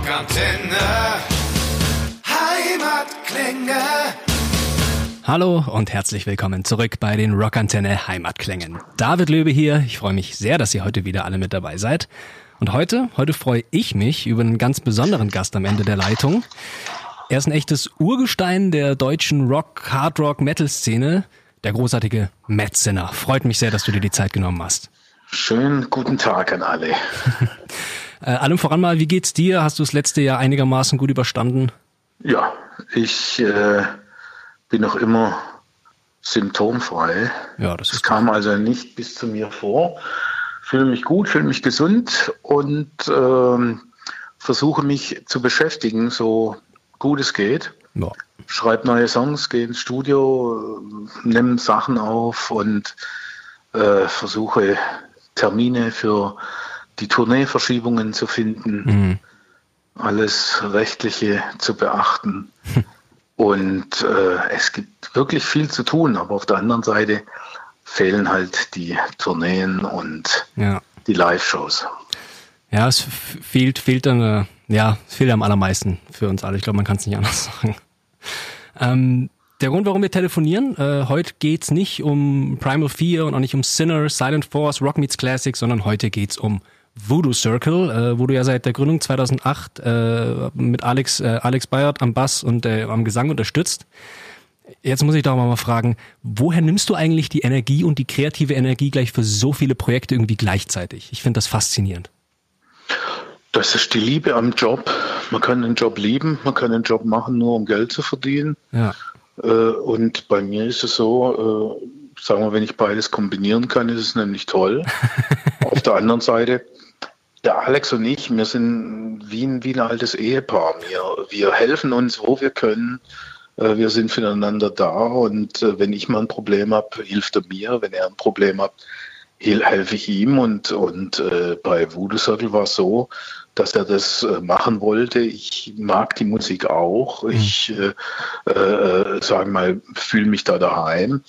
Rockantenne. Heimatklänge. Hallo und herzlich willkommen zurück bei den Rockantenne Heimatklängen. David Löbe hier. Ich freue mich sehr, dass ihr heute wieder alle mit dabei seid. Und heute, heute freue ich mich über einen ganz besonderen Gast am Ende der Leitung. Er ist ein echtes Urgestein der deutschen Rock, Hard Rock, Metal Szene, der großartige Matt Sinner. Freut mich sehr, dass du dir die Zeit genommen hast. Schönen guten Tag an alle. äh, allem voran mal, wie geht's dir? Hast du das letzte Jahr einigermaßen gut überstanden? Ja, ich äh, bin noch immer symptomfrei. Ja, das ist kam also nicht bis zu mir vor. Fühle mich gut, fühle mich gesund und ähm, versuche mich zu beschäftigen, so gut es geht. Ja. Schreibe neue Songs, gehe ins Studio, nehme Sachen auf und äh, versuche Termine für die Tourneeverschiebungen zu finden, mhm. alles Rechtliche zu beachten. Und äh, es gibt wirklich viel zu tun, aber auf der anderen Seite fehlen halt die Tourneen und ja. die Live-Shows. Ja, es fehlt, fehlt dann, äh, ja, es fehlt am allermeisten für uns alle. Ich glaube, man kann es nicht anders sagen. Ähm, der Grund, warum wir telefonieren, äh, heute geht's nicht um Primal Fear und auch nicht um Sinner, Silent Force, Rock Meets Classic, sondern heute geht's um Voodoo Circle, äh, wo du ja seit der Gründung 2008 äh, mit Alex, äh, Alex Bayard am Bass und äh, am Gesang unterstützt. Jetzt muss ich doch mal fragen, woher nimmst du eigentlich die Energie und die kreative Energie gleich für so viele Projekte irgendwie gleichzeitig? Ich finde das faszinierend. Das ist die Liebe am Job. Man kann einen Job lieben, man kann einen Job machen, nur um Geld zu verdienen. Ja. Äh, und bei mir ist es so, äh, sagen wir, wenn ich beides kombinieren kann, ist es nämlich toll. Auf der anderen Seite, der Alex und ich, wir sind wie ein, wie ein altes Ehepaar. Wir, wir helfen uns, wo wir können. Äh, wir sind füreinander da und wenn ich mal ein Problem habe, hilft er mir. Wenn er ein Problem hat, helfe ich ihm. Und, und äh, bei Voodoo Circle war es so, dass er das äh, machen wollte. Ich mag die Musik auch. Mhm. Ich, äh, äh, sagen mal, fühle mich da daheim.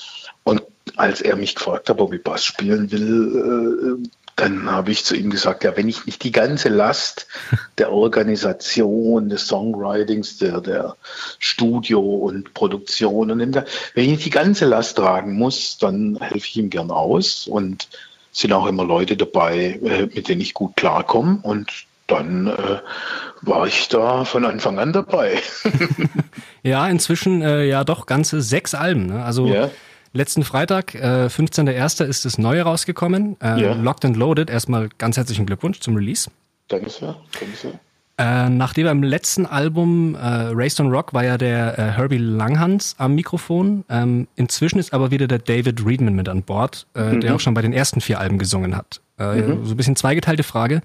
Und als er mich gefragt hat, ob ich Bass spielen will, äh, dann habe ich zu ihm gesagt, ja, wenn ich nicht die ganze Last der Organisation, des Songwritings, der, der Studio und Produktion und wenn ich nicht die ganze Last tragen muss, dann helfe ich ihm gern aus und sind auch immer Leute dabei, äh, mit denen ich gut klarkomme und dann äh, war ich da von Anfang an dabei. ja, inzwischen äh, ja doch ganze sechs Alben. Ne? Also ja. Letzten Freitag, äh, 15.01. ist das neue rausgekommen. Äh, ja. Locked and Loaded. Erstmal ganz herzlichen Glückwunsch zum Release. Danke sehr. Danke sehr. Äh, nachdem beim letzten Album äh, Raised on Rock war ja der äh, Herbie Langhans am Mikrofon. Ähm, inzwischen ist aber wieder der David Reedman mit an Bord, äh, mhm. der auch schon bei den ersten vier Alben gesungen hat. Äh, mhm. So ein bisschen zweigeteilte Frage.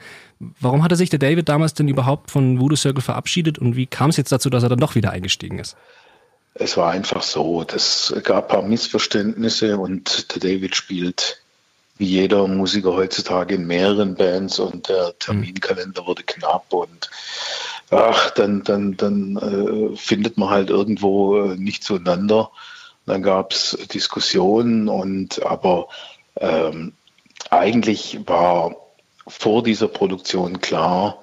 Warum hatte sich der David damals denn überhaupt von Voodoo Circle verabschiedet und wie kam es jetzt dazu, dass er dann doch wieder eingestiegen ist? Es war einfach so, es gab ein paar Missverständnisse und der David spielt wie jeder Musiker heutzutage in mehreren Bands und der Terminkalender wurde knapp und ach, dann, dann, dann äh, findet man halt irgendwo äh, nicht zueinander. Dann gab es Diskussionen und aber ähm, eigentlich war vor dieser Produktion klar,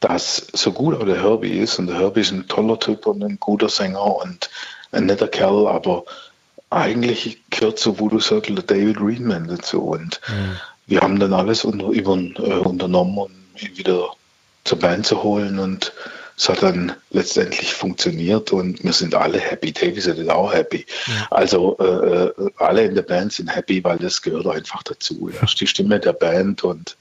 dass so gut auch der Herbie ist, und der Herbie ist ein toller Typ und ein guter Sänger und ein netter Kerl, aber eigentlich gehört zu Voodoo Circle der David Reedman dazu. Und mhm. wir haben dann alles unter, über, äh, unternommen, um ihn wieder zur Band zu holen. Und es hat dann letztendlich funktioniert und wir sind alle happy. Davis ist auch happy. Ja. Also äh, äh, alle in der Band sind happy, weil das gehört einfach dazu. Er ist die Stimme der Band und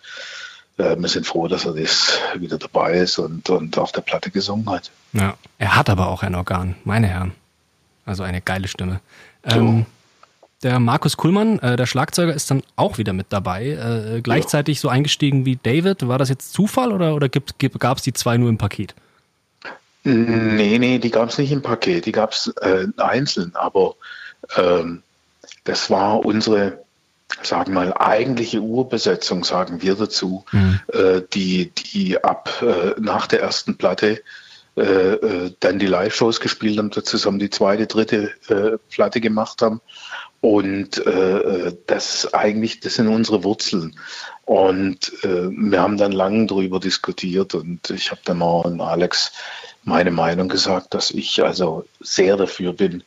wir sind froh, dass er das wieder dabei ist und, und auf der Platte gesungen hat. Ja, er hat aber auch ein Organ, meine Herren. Also eine geile Stimme. Ähm, der Markus Kuhlmann, äh, der Schlagzeuger, ist dann auch wieder mit dabei. Äh, gleichzeitig ja. so eingestiegen wie David. War das jetzt Zufall oder, oder gab es die zwei nur im Paket? Nee, nee, die gab es nicht im Paket. Die gab es äh, einzeln. Aber ähm, das war unsere, sagen wir mal, eigentliche Urbesetzung, sagen wir dazu, mhm. äh, die, die ab äh, nach der ersten Platte äh, äh, dann die Live-Shows gespielt haben, zusammen die zweite, dritte äh, Platte gemacht haben. Und äh, das eigentlich, das sind unsere Wurzeln. Und wir haben dann lange darüber diskutiert und ich habe dann mal an Alex meine Meinung gesagt, dass ich also sehr dafür bin,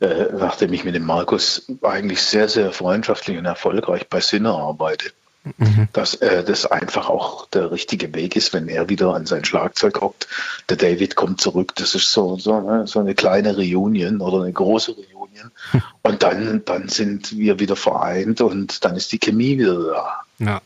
äh, nachdem ich mit dem Markus eigentlich sehr, sehr freundschaftlich und erfolgreich bei Sinne arbeite, mhm. dass äh, das einfach auch der richtige Weg ist, wenn er wieder an sein Schlagzeug hockt. Der David kommt zurück, das ist so, so, ne, so eine kleine Reunion oder eine große Reunion. Und dann, dann sind wir wieder vereint und dann ist die Chemie wieder da. Ja.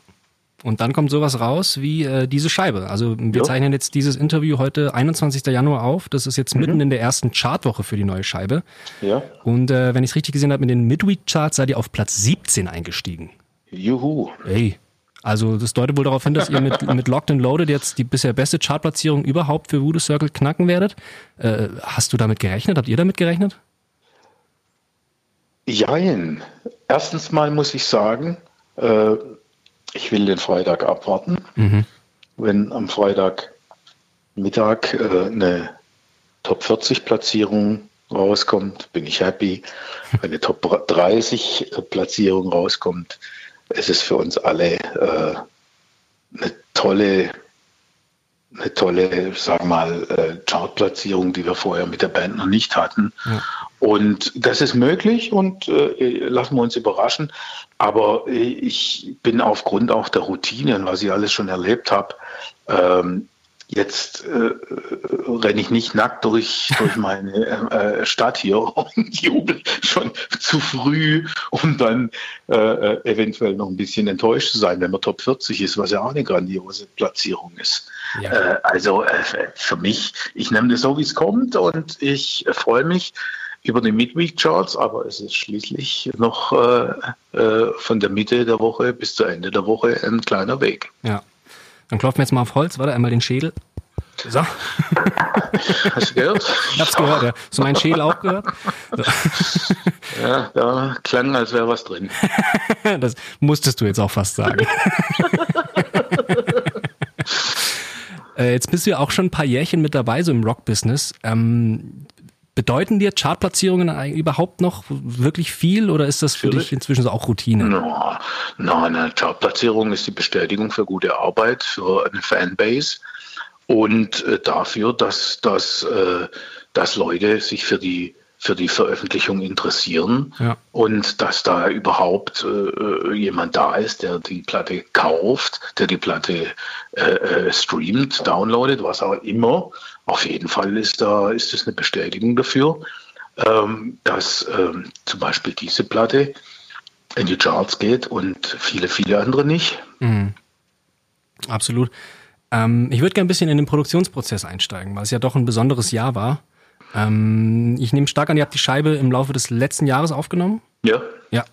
Und dann kommt sowas raus wie äh, diese Scheibe. Also wir ja. zeichnen jetzt dieses Interview heute 21. Januar auf. Das ist jetzt mhm. mitten in der ersten Chartwoche für die neue Scheibe. Ja. Und äh, wenn ich es richtig gesehen habe, in den Midweek-Charts seid ihr auf Platz 17 eingestiegen. Juhu. Ey. Also das deutet wohl darauf hin, dass ihr mit, mit Locked and Loaded jetzt die bisher beste Chartplatzierung überhaupt für Voodoo Circle knacken werdet. Äh, hast du damit gerechnet? Habt ihr damit gerechnet? Jein. Erstens mal muss ich sagen, äh, ich will den Freitag abwarten. Mhm. Wenn am Freitag Mittag äh, eine Top 40 Platzierung rauskommt, bin ich happy. Wenn eine Top 30 Platzierung rauskommt, ist es für uns alle äh, eine tolle, eine tolle, sagen wir mal, äh, Chartplatzierung, die wir vorher mit der Band noch nicht hatten. Ja. Und das ist möglich und äh, lassen wir uns überraschen. Aber ich bin aufgrund auch der Routinen, was ich alles schon erlebt habe, ähm, jetzt äh, renne ich nicht nackt durch, durch meine äh, Stadt hier und jubel schon zu früh, um dann äh, äh, eventuell noch ein bisschen enttäuscht zu sein, wenn man Top 40 ist, was ja auch eine grandiose Platzierung ist. Ja. Äh, also äh, für mich, ich nehme das so, wie es kommt und ich freue mich über die Midweek-Charts, aber es ist schließlich noch äh, äh, von der Mitte der Woche bis zu Ende der Woche ein kleiner Weg. Ja. Dann klopfen wir jetzt mal auf Holz, warte, einmal den Schädel. So. Hast du gehört? Ich hab's gehört, ja. Hast du meinen Schädel auch gehört? So. Ja, da klang, als wäre was drin. Das musstest du jetzt auch fast sagen. Äh, jetzt bist du ja auch schon ein paar Jährchen mit dabei, so im Rock-Business. Ähm, Bedeuten dir Chartplatzierungen überhaupt noch wirklich viel oder ist das für dich inzwischen so auch Routine? No, no, eine Chartplatzierung ist die Bestätigung für gute Arbeit, für eine Fanbase und äh, dafür, dass, dass, äh, dass Leute sich für die für die Veröffentlichung interessieren ja. und dass da überhaupt äh, jemand da ist, der die Platte kauft, der die Platte äh, äh streamt, downloadet, was auch immer. Auf jeden Fall ist da ist es eine Bestätigung dafür, ähm, dass ähm, zum Beispiel diese Platte in die Charts geht und viele, viele andere nicht. Mhm. Absolut. Ähm, ich würde gerne ein bisschen in den Produktionsprozess einsteigen, weil es ja doch ein besonderes Jahr war. Ähm, ich nehme stark an, ihr habt die Scheibe im Laufe des letzten Jahres aufgenommen. Ja. Ja.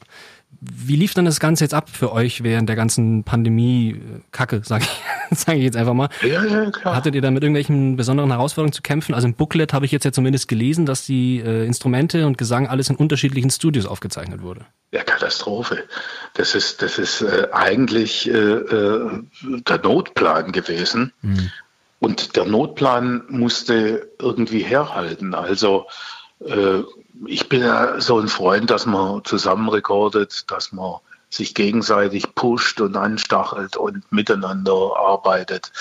Wie lief dann das Ganze jetzt ab für euch während der ganzen Pandemie-Kacke, sage ich, sag ich jetzt einfach mal? Ja, ja, klar. Hattet ihr da mit irgendwelchen besonderen Herausforderungen zu kämpfen? Also im Booklet habe ich jetzt ja zumindest gelesen, dass die äh, Instrumente und Gesang alles in unterschiedlichen Studios aufgezeichnet wurde. Ja, Katastrophe. Das ist, das ist äh, eigentlich äh, äh der Notplan gewesen. Mhm. Und der Notplan musste irgendwie herhalten. Also äh, ich bin ja so ein Freund, dass man zusammen rekordet, dass man sich gegenseitig pusht und anstachelt und miteinander arbeitet.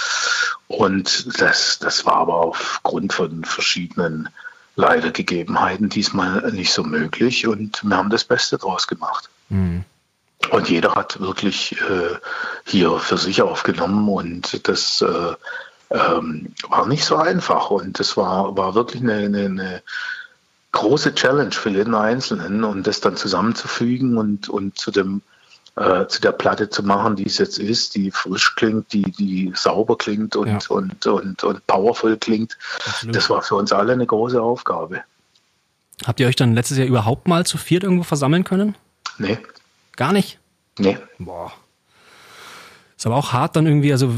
Und das, das war aber aufgrund von verschiedenen leider Gegebenheiten diesmal nicht so möglich. Und wir haben das Beste draus gemacht. Mhm. Und jeder hat wirklich äh, hier für sich aufgenommen und das äh, ähm, war nicht so einfach und das war, war wirklich eine, eine, eine, große Challenge für jeden Einzelnen und das dann zusammenzufügen und, und zu dem äh, zu der Platte zu machen, die es jetzt ist, die frisch klingt, die, die sauber klingt und, ja. und, und, und powerful klingt. Absolut. Das war für uns alle eine große Aufgabe. Habt ihr euch dann letztes Jahr überhaupt mal zu viert irgendwo versammeln können? Nee. Gar nicht? Nee. Boah. Ist aber auch hart dann irgendwie, also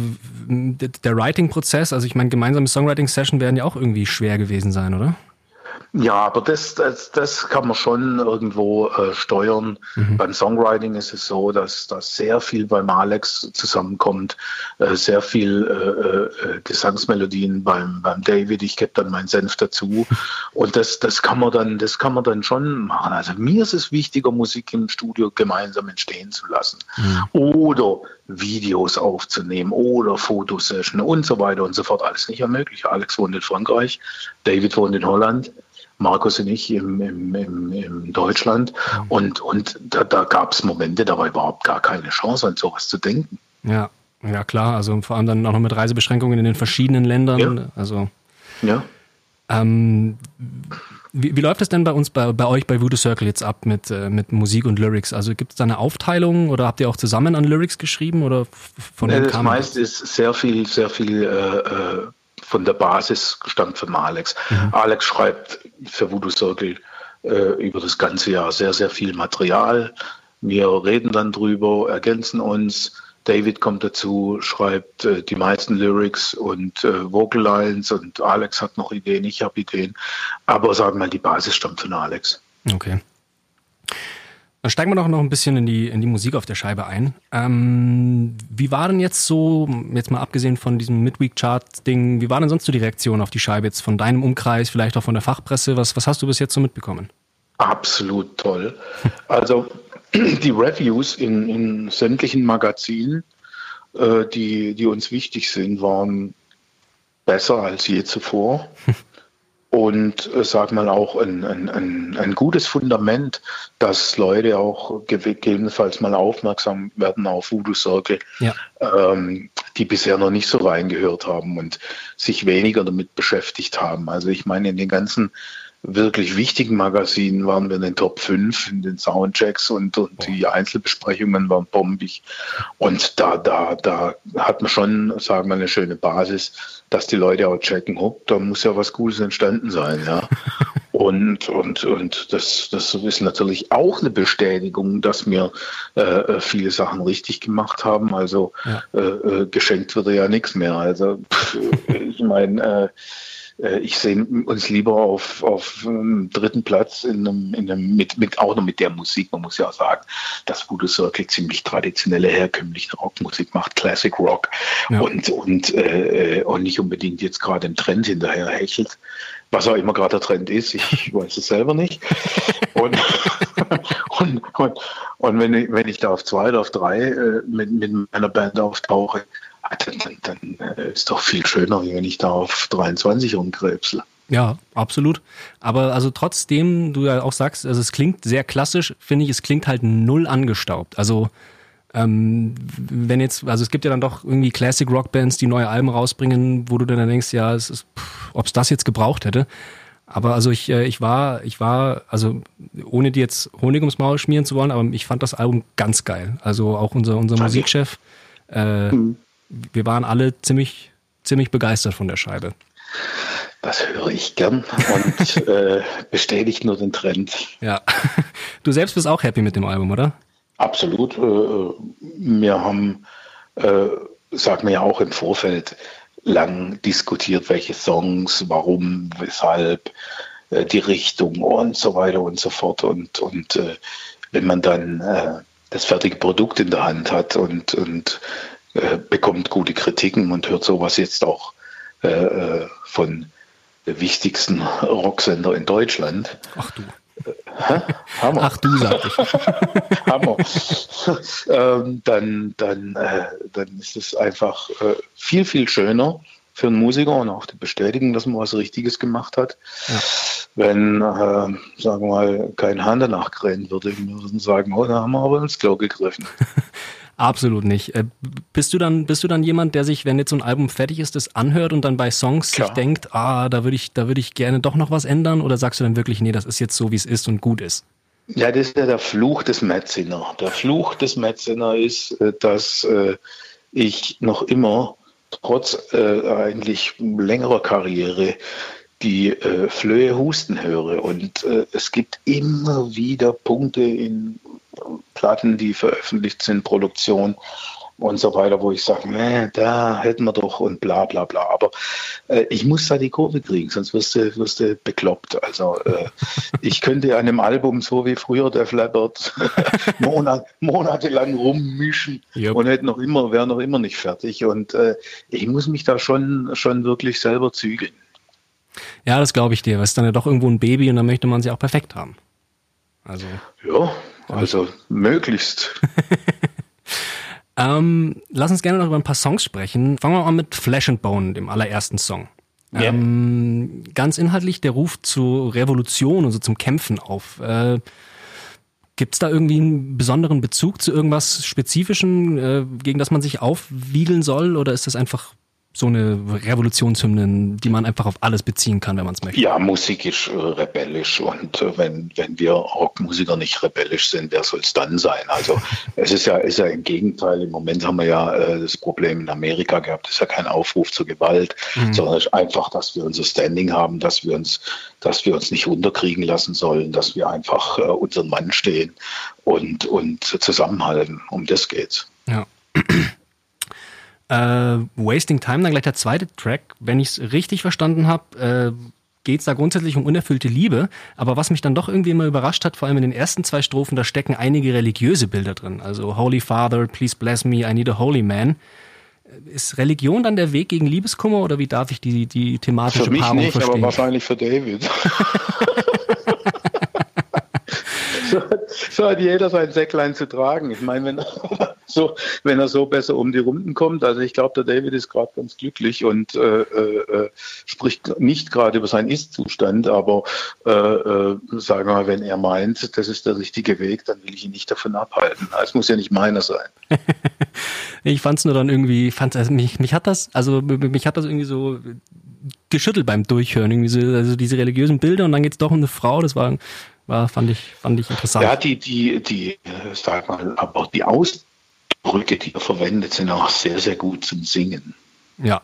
der Writing-Prozess, also ich meine, gemeinsame Songwriting-Session werden ja auch irgendwie schwer gewesen sein, oder? Ja, aber das, das, das kann man schon irgendwo äh, steuern. Mhm. Beim Songwriting ist es so, dass, dass sehr viel beim Alex zusammenkommt, äh, sehr viel äh, äh, Gesangsmelodien beim, beim David. Ich gebe dann meinen Senf dazu. Und das, das kann man dann, das kann man dann schon machen. Also mir ist es wichtiger, Musik im Studio gemeinsam entstehen zu lassen. Mhm. Oder Videos aufzunehmen oder Fotosession und so weiter und so fort. Alles nicht ermöglicht. Alex wohnt in Frankreich, David wohnt in Holland. Markus und ich im, im, im, im Deutschland. Mhm. Und, und da, da gab es Momente, da war überhaupt gar keine Chance, an sowas zu denken. Ja, ja klar. Also vor allem dann auch noch mit Reisebeschränkungen in den verschiedenen Ländern. Ja. Also ja. Ähm, wie, wie, läuft es denn bei uns, bei, bei euch bei Voodoo Circle jetzt ab mit, äh, mit Musik und Lyrics? Also gibt es da eine Aufteilung oder habt ihr auch zusammen an Lyrics geschrieben oder von ja, Das meiste ist sehr viel, sehr viel äh, äh von der Basis stammt von Alex. Mhm. Alex schreibt für Voodoo Circle äh, über das ganze Jahr sehr, sehr viel Material. Wir reden dann drüber, ergänzen uns. David kommt dazu, schreibt äh, die meisten Lyrics und äh, Vocal Lines und Alex hat noch Ideen, ich habe Ideen. Aber sagen wir mal, die Basis stammt von Alex. Okay. Dann steigen wir doch noch ein bisschen in die, in die Musik auf der Scheibe ein. Ähm, wie war denn jetzt so, jetzt mal abgesehen von diesem Midweek-Chart-Ding, wie war denn sonst so die Reaktion auf die Scheibe jetzt von deinem Umkreis, vielleicht auch von der Fachpresse? Was, was hast du bis jetzt so mitbekommen? Absolut toll. Also die Reviews in, in sämtlichen Magazinen, äh, die, die uns wichtig sind, waren besser als je zuvor. und äh, sag mal auch ein, ein, ein, ein, gutes Fundament, dass Leute auch gegebenenfalls mal aufmerksam werden auf Voodoo Circle, ja. ähm, die bisher noch nicht so reingehört haben und sich weniger damit beschäftigt haben. Also ich meine, in den ganzen wirklich wichtigen Magazinen waren wir in den Top 5 in den Soundchecks und, und die Einzelbesprechungen waren bombig. Und da, da, da hat man schon, sagen wir, eine schöne Basis, dass die Leute auch checken, hopp, da muss ja was Gutes entstanden sein, ja. Und, und, und das, das ist natürlich auch eine Bestätigung, dass wir äh, viele Sachen richtig gemacht haben. Also ja. äh, äh geschenkt wird ja nichts mehr. Also pff, ich meine, äh, äh, ich sehe uns lieber auf, auf um, dritten Platz in einem, in einem, mit, mit, auch noch mit der Musik. Man muss ja auch sagen, dass Voodoo Circle ziemlich traditionelle, herkömmliche Rockmusik macht, Classic Rock ja. und, und, äh, und nicht unbedingt jetzt gerade im Trend hinterher hechelt. Was auch immer gerade der Trend ist, ich weiß es selber nicht. Und, und, und, und wenn, ich, wenn ich da auf zwei oder auf drei äh, mit, mit meiner Band auftauche, dann, dann, dann äh, ist doch viel schöner, wenn ich da auf 23 rumkrebsel. Ja, absolut. Aber also trotzdem, du ja auch sagst, also es klingt sehr klassisch, finde ich, es klingt halt null angestaubt. Also ähm, wenn jetzt, also es gibt ja dann doch irgendwie Classic Rock Bands, die neue Alben rausbringen, wo du dann denkst, ja, es ist, ob es das jetzt gebraucht hätte. Aber also ich, äh, ich war, ich war, also ohne dir jetzt Honig ums Maul schmieren zu wollen, aber ich fand das Album ganz geil. Also auch unser, unser Musikchef, äh, mhm wir waren alle ziemlich, ziemlich begeistert von der Scheibe. Das höre ich gern und äh, bestätigt nur den Trend. Ja. Du selbst bist auch happy mit dem Album, oder? Absolut. Äh, wir haben, äh, sagen wir ja auch im Vorfeld, lang diskutiert, welche Songs, warum, weshalb, äh, die Richtung und so weiter und so fort. Und, und äh, wenn man dann äh, das fertige Produkt in der Hand hat und, und äh, bekommt gute Kritiken und hört sowas jetzt auch äh, äh, von der wichtigsten Rocksender in Deutschland. Ach du. Hä? Hammer. Ach du, sag ich. Hammer. ähm, dann, dann, äh, dann ist es einfach äh, viel, viel schöner für einen Musiker und auch die Bestätigung, dass man was Richtiges gemacht hat. Ja. Wenn, äh, sagen wir mal, kein Hahn danach krähen würde, wir würden sagen, oh, da haben wir aber ins Klo gegriffen. Absolut nicht. Äh, bist du dann, bist du dann jemand, der sich, wenn jetzt so ein Album fertig ist, das anhört und dann bei Songs Klar. sich denkt, ah, da würde ich, da würde ich gerne doch noch was ändern? Oder sagst du dann wirklich, nee, das ist jetzt so, wie es ist und gut ist? Ja, das ist ja der Fluch des Metziner. Der Fluch des Metziner ist, äh, dass äh, ich noch immer, trotz eigentlich längerer Karriere, die äh, Flöhe husten höre. Und äh, es gibt immer wieder Punkte in Platten, die veröffentlicht sind, Produktion, und so weiter, wo ich sage, nee, da hätten wir doch und bla bla bla. Aber äh, ich muss da die Kurve kriegen, sonst wirst du, wirst du bekloppt. Also äh, ich könnte an einem Album so wie früher der Flappert Monat, monatelang rummischen yep. und hätte noch immer, wäre noch immer nicht fertig. Und äh, ich muss mich da schon, schon wirklich selber zügeln. Ja, das glaube ich dir. weil es dann ja doch irgendwo ein Baby und dann möchte man sie auch perfekt haben. Also. Ja, also möglichst. ähm, lass uns gerne noch über ein paar Songs sprechen. Fangen wir mal mit Flesh and Bone, dem allerersten Song. Yeah. Ähm, ganz inhaltlich der Ruf zur Revolution und so zum Kämpfen auf. Äh, Gibt es da irgendwie einen besonderen Bezug zu irgendwas Spezifischem, äh, gegen das man sich aufwiegeln soll? Oder ist das einfach so eine Revolutionshymnen, die man einfach auf alles beziehen kann, wenn man es möchte. Ja, Musik ist äh, rebellisch und äh, wenn, wenn wir Rockmusiker nicht rebellisch sind, wer soll es dann sein? Also es ist ja, ist ja im Gegenteil, im Moment haben wir ja äh, das Problem in Amerika gehabt, es ist ja kein Aufruf zur Gewalt, mhm. sondern es ist einfach, dass wir unser Standing haben, dass wir uns, dass wir uns nicht unterkriegen lassen sollen, dass wir einfach äh, unseren Mann stehen und, und zusammenhalten. Um das geht's. Ja. Äh, Wasting Time, dann gleich der zweite Track. Wenn ich es richtig verstanden habe, äh, geht es da grundsätzlich um unerfüllte Liebe. Aber was mich dann doch irgendwie immer überrascht hat, vor allem in den ersten zwei Strophen, da stecken einige religiöse Bilder drin. Also Holy Father, please bless me, I need a holy man. Ist Religion dann der Weg gegen Liebeskummer oder wie darf ich die, die thematische für mich Paarung nicht, verstehen? aber wahrscheinlich für David. so, hat jeder sein Säcklein zu tragen. Ich meine, wenn er so, wenn er so besser um die Runden kommt, also ich glaube, der David ist gerade ganz glücklich und äh, äh, spricht nicht gerade über seinen Ist-Zustand, aber äh, äh, sagen wir mal, wenn er meint, das ist der richtige Weg, dann will ich ihn nicht davon abhalten. Es muss ja nicht meiner sein. ich fand es nur dann irgendwie, fand also mich, mich hat das, also mich hat das irgendwie so geschüttelt beim Durchhören, irgendwie so, also diese religiösen Bilder und dann geht es doch um eine Frau, das war war, fand ich, fand ich interessant. Ja, die, die, die, äh, sag mal, aber auch die Ausdrücke, die er verwendet, sind auch sehr, sehr gut zum Singen. Ja.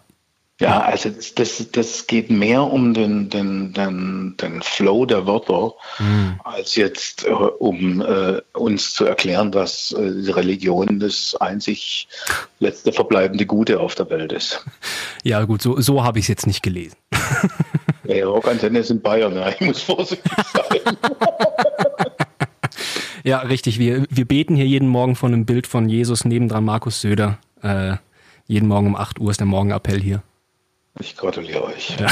Ja, also das, das, das geht mehr um den, den, den, den Flow der Wörter, mhm. als jetzt äh, um äh, uns zu erklären, dass äh, die Religion das einzig letzte verbleibende Gute auf der Welt ist. Ja, gut, so, so habe ich es jetzt nicht gelesen. Ja, Rockantenne ist in Bayern, ja, ich muss vorsichtig sein. ja, richtig. Wir, wir beten hier jeden Morgen von einem Bild von Jesus, nebendran Markus Söder. Äh, jeden Morgen um 8 Uhr ist der Morgenappell hier. Ich gratuliere euch.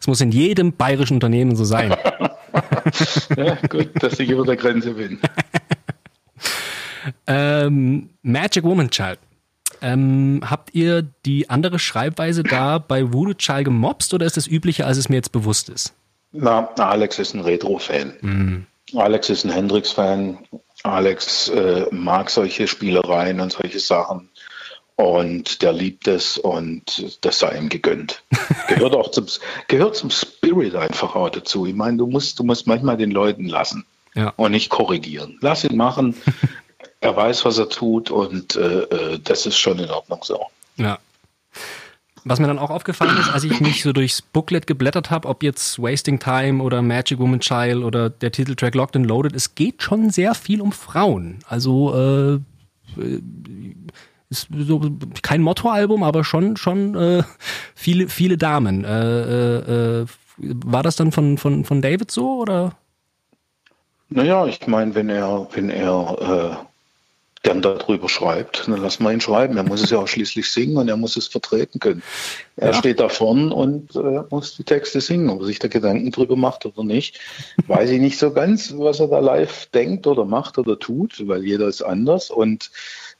Es muss in jedem bayerischen Unternehmen so sein. ja, gut, dass ich über der Grenze bin. ähm, Magic Woman Child. Ähm, habt ihr die andere Schreibweise da bei Voodoo Child gemobst oder ist das üblicher, als es mir jetzt bewusst ist? Na, Alex ist ein Retro-Fan. Mhm. Alex ist ein Hendrix-Fan. Alex äh, mag solche Spielereien und solche Sachen. Und der liebt es und das sei ihm gegönnt. Gehört auch zum, gehört zum Spirit einfach auch dazu. Ich meine, du musst, du musst manchmal den Leuten lassen ja. und nicht korrigieren. Lass ihn machen. er weiß, was er tut und äh, äh, das ist schon in Ordnung so. Ja. Was mir dann auch aufgefallen ist, als ich mich so durchs Booklet geblättert habe, ob jetzt Wasting Time oder Magic Woman Child oder der Titeltrack Locked and Loaded, es geht schon sehr viel um Frauen. Also äh, ist so kein Motto-Album, aber schon schon äh, viele viele Damen. Äh, äh, äh war das dann von von von David so oder? Naja, ich meine, wenn er wenn er äh, gern darüber schreibt, dann lassen wir ihn schreiben. Er muss es ja auch schließlich singen und er muss es vertreten können. Er ja. steht da vorn und äh, muss die Texte singen. Ob er sich da Gedanken drüber macht oder nicht, weiß ich nicht so ganz, was er da live denkt oder macht oder tut, weil jeder ist anders. Und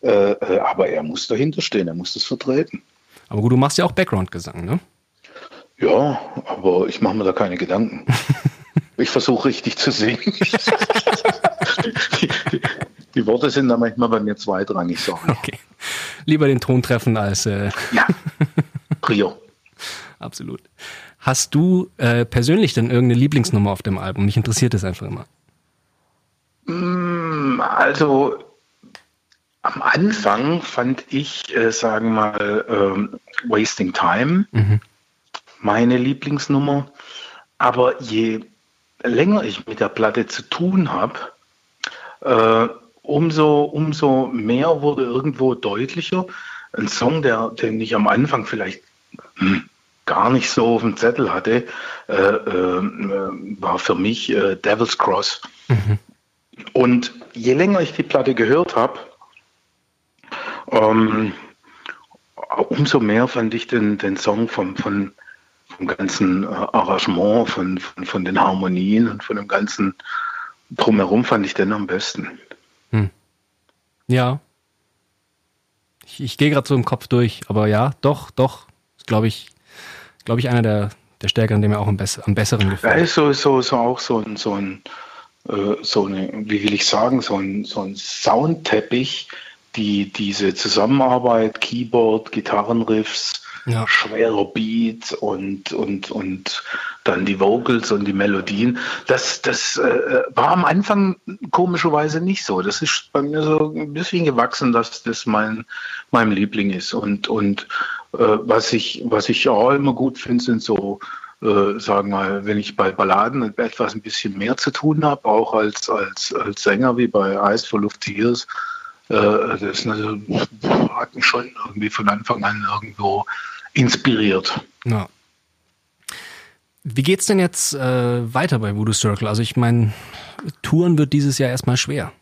äh, äh aber er muss dahinter stehen, er muss das vertreten. Aber gut, du machst ja auch Background-Gesang, ne? Ja, aber ich mache mir da keine Gedanken. ich versuche richtig zu singen. die, die, die Worte sind da manchmal bei mir zweitrangig, sorry. Okay. Lieber den Ton treffen als. Äh ja. Prio. Absolut. Hast du äh, persönlich denn irgendeine Lieblingsnummer auf dem Album? Mich interessiert das einfach immer. Mm, also am Anfang fand ich, äh, sagen wir mal, ähm, Wasting Time mhm. meine Lieblingsnummer. Aber je länger ich mit der Platte zu tun habe, äh, umso, umso mehr wurde irgendwo deutlicher. Ein Song, der, den ich am Anfang vielleicht hm, gar nicht so auf dem Zettel hatte, äh, äh, war für mich äh, Devil's Cross. Mhm. Und je länger ich die Platte gehört habe, ähm, umso mehr fand ich den, den Song vom, von, vom ganzen äh, Arrangement, von, von, von, den Harmonien und von dem ganzen Drumherum fand ich den am besten. Hm. Ja. Ich, ich gehe gerade so im Kopf durch, aber ja, doch, doch, glaube ich, glaube ich, einer der, der stärkeren, der mir auch am, bess am besseren gefällt. Ja, ist so, so, so auch so ein, so ein, äh, so eine, wie will ich sagen, so ein, so ein Soundteppich, die diese Zusammenarbeit, Keyboard, Gitarrenriffs, ja. schwerer Beat und, und, und dann die Vocals und die Melodien. Das, das äh, war am Anfang komischerweise nicht so. Das ist bei mir so ein bisschen gewachsen, dass das mein, mein Liebling ist. Und, und äh, was, ich, was ich auch immer gut finde, sind so, äh, sagen wir, wenn ich bei Balladen etwas ein bisschen mehr zu tun habe, auch als, als, als Sänger wie bei Eyes for Luft Tears, äh, das also, hat mich schon irgendwie von Anfang an irgendwo inspiriert. Ja. Wie geht's denn jetzt äh, weiter bei Voodoo Circle? Also ich meine, Touren wird dieses Jahr erstmal schwer.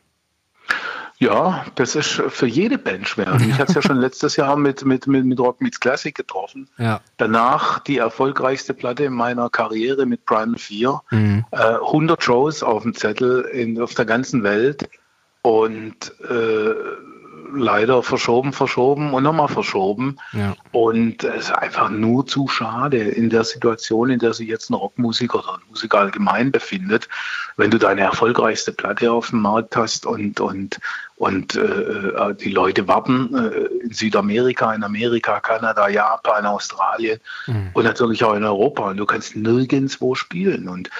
Ja, das ist für jede Band schwer. Ich hatte es ja schon letztes Jahr mit, mit, mit, mit Rock Meets Classic getroffen. Ja. Danach die erfolgreichste Platte in meiner Karriere mit Primal 4. Mhm. Äh, 100 Shows auf dem Zettel in, auf der ganzen Welt. Und äh, leider verschoben, verschoben und nochmal verschoben. Ja. Und es ist einfach nur zu schade in der Situation, in der sich jetzt ein Rockmusiker oder ein Musiker allgemein befindet, wenn du deine erfolgreichste Platte auf dem Markt hast und, und, und äh, äh die Leute warten äh, in Südamerika, in Amerika, Kanada, Japan, Australien mhm. und natürlich auch in Europa und du kannst nirgendwo spielen. Und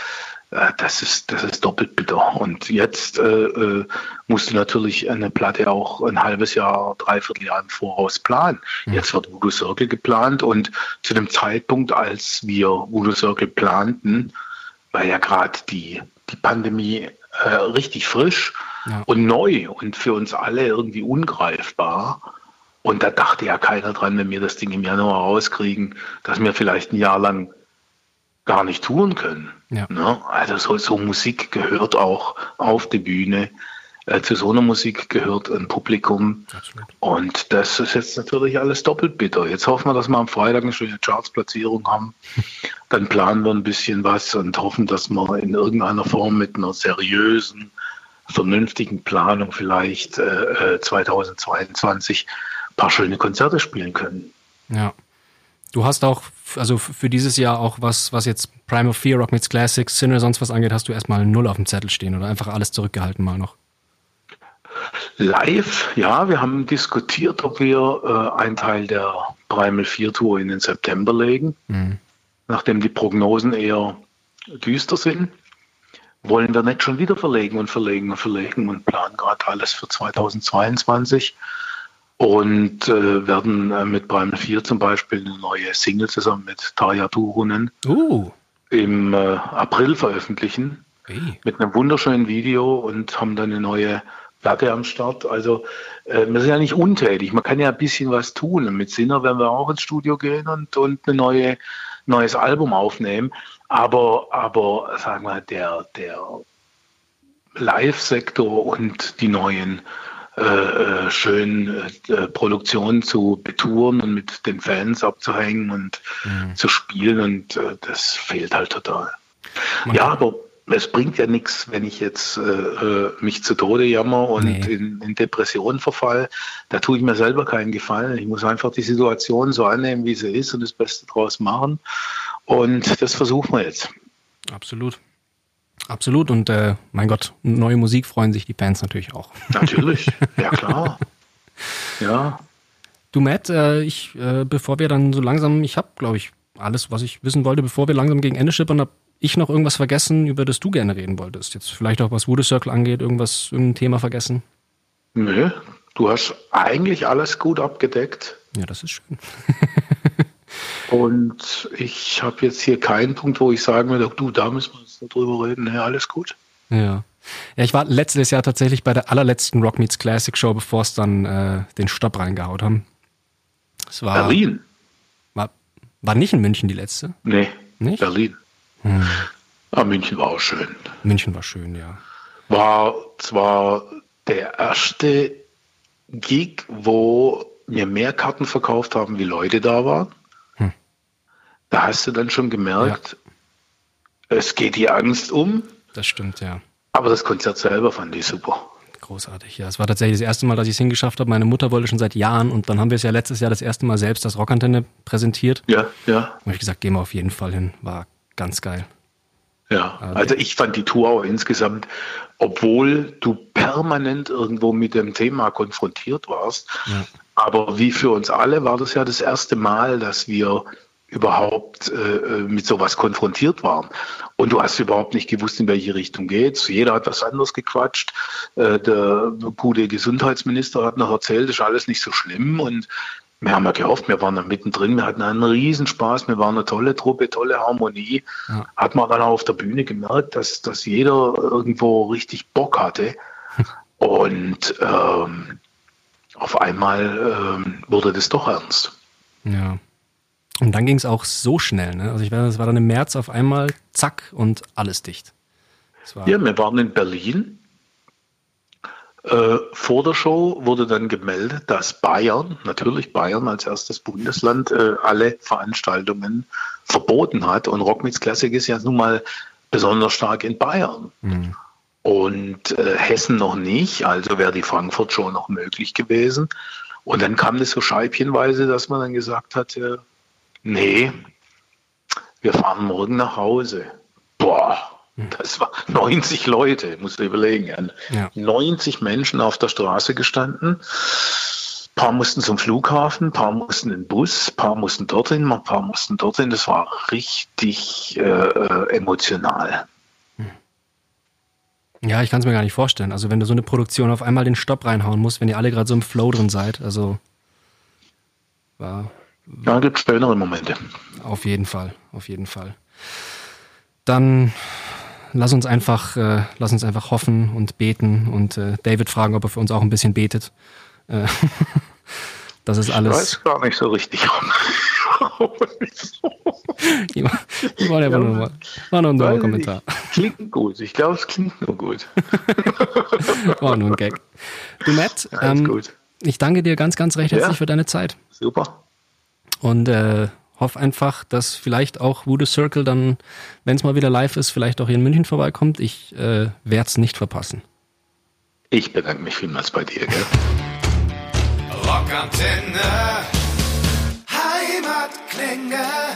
das ist, das ist doppelt bitter. Und jetzt äh, äh, musst du natürlich eine Platte auch ein halbes Jahr, dreiviertel Jahr im Voraus planen. Mhm. Jetzt wird Voodoo Circle geplant und zu dem Zeitpunkt, als wir Voodoo Circle planten, war ja gerade die, die Pandemie äh, richtig frisch ja. und neu und für uns alle irgendwie ungreifbar. Und da dachte ja keiner dran, wenn wir das Ding im Januar rauskriegen, dass wir vielleicht ein Jahr lang gar nicht tun können. Ja. Ne? Also so, so, Musik gehört auch auf die Bühne. Äh, zu so einer Musik gehört ein Publikum. Absolut. Und das ist jetzt natürlich alles doppelt bitter. Jetzt hoffen wir, dass wir am Freitag eine schöne Chartsplatzierung haben. Dann planen wir ein bisschen was und hoffen, dass wir in irgendeiner Form mit einer seriösen, vernünftigen Planung vielleicht äh, 2022 äh, ein paar schöne Konzerte spielen können. Ja. Du hast auch, also für dieses Jahr auch was, was jetzt Prime of Fear, Rock Meets Classics, Sin oder sonst was angeht, hast du erstmal null auf dem Zettel stehen oder einfach alles zurückgehalten mal noch? Live, ja, wir haben diskutiert, ob wir äh, einen Teil der Primal 4 Tour in den September legen, mhm. nachdem die Prognosen eher düster sind. Wollen wir nicht schon wieder verlegen und verlegen und verlegen und planen gerade alles für 2022 und äh, werden äh, mit Primal 4 zum Beispiel eine neue Single zusammen mit Tarja Turunen uh. im äh, April veröffentlichen. Hey. Mit einem wunderschönen Video und haben dann eine neue Platte am Start. Also äh, wir sind ja nicht untätig. Man kann ja ein bisschen was tun. Und mit Sinner werden wir auch ins Studio gehen und, und ein neue, neues Album aufnehmen. Aber, aber sagen wir, der, der Live-Sektor und die neuen äh, äh, schön äh, Produktionen zu betouren und mit den Fans abzuhängen und mhm. zu spielen und äh, das fehlt halt total. Man ja, aber es bringt ja nichts, wenn ich jetzt äh, äh, mich zu Tode jammer und nee. in, in Depressionen verfall. Da tue ich mir selber keinen Gefallen. Ich muss einfach die Situation so annehmen, wie sie ist und das Beste draus machen. Und das versuchen wir jetzt. Absolut. Absolut und äh, mein Gott, neue Musik freuen sich die Fans natürlich auch. Natürlich, ja klar. Ja. Du Matt, äh, ich, äh, bevor wir dann so langsam, ich habe, glaube ich, alles, was ich wissen wollte, bevor wir langsam gegen Ende schippern, habe ich noch irgendwas vergessen, über das du gerne reden wolltest. Jetzt vielleicht auch was Voodoo Circle angeht, irgendwas, irgendein Thema vergessen? Nö, du hast eigentlich alles gut abgedeckt. Ja, das ist schön. Und ich habe jetzt hier keinen Punkt, wo ich sagen würde, du, da müssen wir jetzt drüber reden. Ja, alles gut. Ja. Ja, ich war letztes Jahr tatsächlich bei der allerletzten Rock Meets Classic Show, bevor es dann äh, den Stopp reingehaut haben. Es war, Berlin? War, war nicht in München die letzte? Nee, nicht? Berlin. Hm. Aber München war auch schön. München war schön, ja. War zwar der erste Gig, wo wir mehr Karten verkauft haben, wie Leute da waren. Da hast du dann schon gemerkt, ja. es geht die Angst um. Das stimmt, ja. Aber das Konzert selber fand ich super. Großartig, ja. Es war tatsächlich das erste Mal, dass ich es hingeschafft habe. Meine Mutter wollte schon seit Jahren und dann haben wir es ja letztes Jahr das erste Mal selbst als Rockantenne präsentiert. Ja, ja. Und ich gesagt, gehen wir auf jeden Fall hin. War ganz geil. Ja, also ich fand die Tour auch insgesamt, obwohl du permanent irgendwo mit dem Thema konfrontiert warst, ja. aber wie für uns alle war das ja das erste Mal, dass wir überhaupt äh, mit sowas konfrontiert waren. Und du hast überhaupt nicht gewusst, in welche Richtung geht's. Jeder hat was anderes gequatscht. Äh, der gute Gesundheitsminister hat noch erzählt, ist alles nicht so schlimm. Und wir haben ja gehofft, wir waren da mittendrin, wir hatten einen Riesenspaß, wir waren eine tolle Truppe, tolle Harmonie. Ja. Hat man dann auch auf der Bühne gemerkt, dass, dass jeder irgendwo richtig Bock hatte. Und ähm, auf einmal ähm, wurde das doch ernst. Ja. Und dann ging es auch so schnell, ne? Also ich weiß, es war dann im März auf einmal zack und alles dicht. ja, wir waren in Berlin äh, vor der Show wurde dann gemeldet, dass Bayern, natürlich Bayern als erstes Bundesland, äh, alle Veranstaltungen verboten hat. Und Rock Meets Classic ist ja nun mal besonders stark in Bayern. Mhm. Und äh, Hessen noch nicht, also wäre die Frankfurt Show noch möglich gewesen. Und dann kam das so scheibchenweise, dass man dann gesagt hat, äh, nee, wir fahren morgen nach Hause. Boah, das war 90 Leute, musst du überlegen. Ja. 90 Menschen auf der Straße gestanden. Ein paar mussten zum Flughafen, ein paar mussten in den Bus, ein paar mussten dorthin, ein paar mussten dorthin. Das war richtig äh, äh emotional. Hm. Ja, ich kann es mir gar nicht vorstellen. Also wenn du so eine Produktion auf einmal den Stopp reinhauen musst, wenn ihr alle gerade so im Flow drin seid, also war. Ja, gibt schönere Momente. Auf jeden Fall, auf jeden Fall. Dann lass uns einfach, äh, lass uns einfach hoffen und beten und äh, David fragen, ob er für uns auch ein bisschen betet. Äh, das ist alles. Ich weiß gar nicht so richtig. ich war, ja, nur, war nur ein dummer Kommentar. Klingt gut. Ich glaube, es klingt nur gut. war nur ein Gag. Du Matt, ähm, ich danke dir ganz, ganz recht herzlich ja. für deine Zeit. Super. Und äh, hoffe einfach, dass vielleicht auch Voodoo Circle dann, wenn es mal wieder live ist, vielleicht auch hier in München vorbeikommt. Ich äh, werde es nicht verpassen. Ich bedanke mich vielmals bei dir. Gell? Rockantenne. Heimatklänge.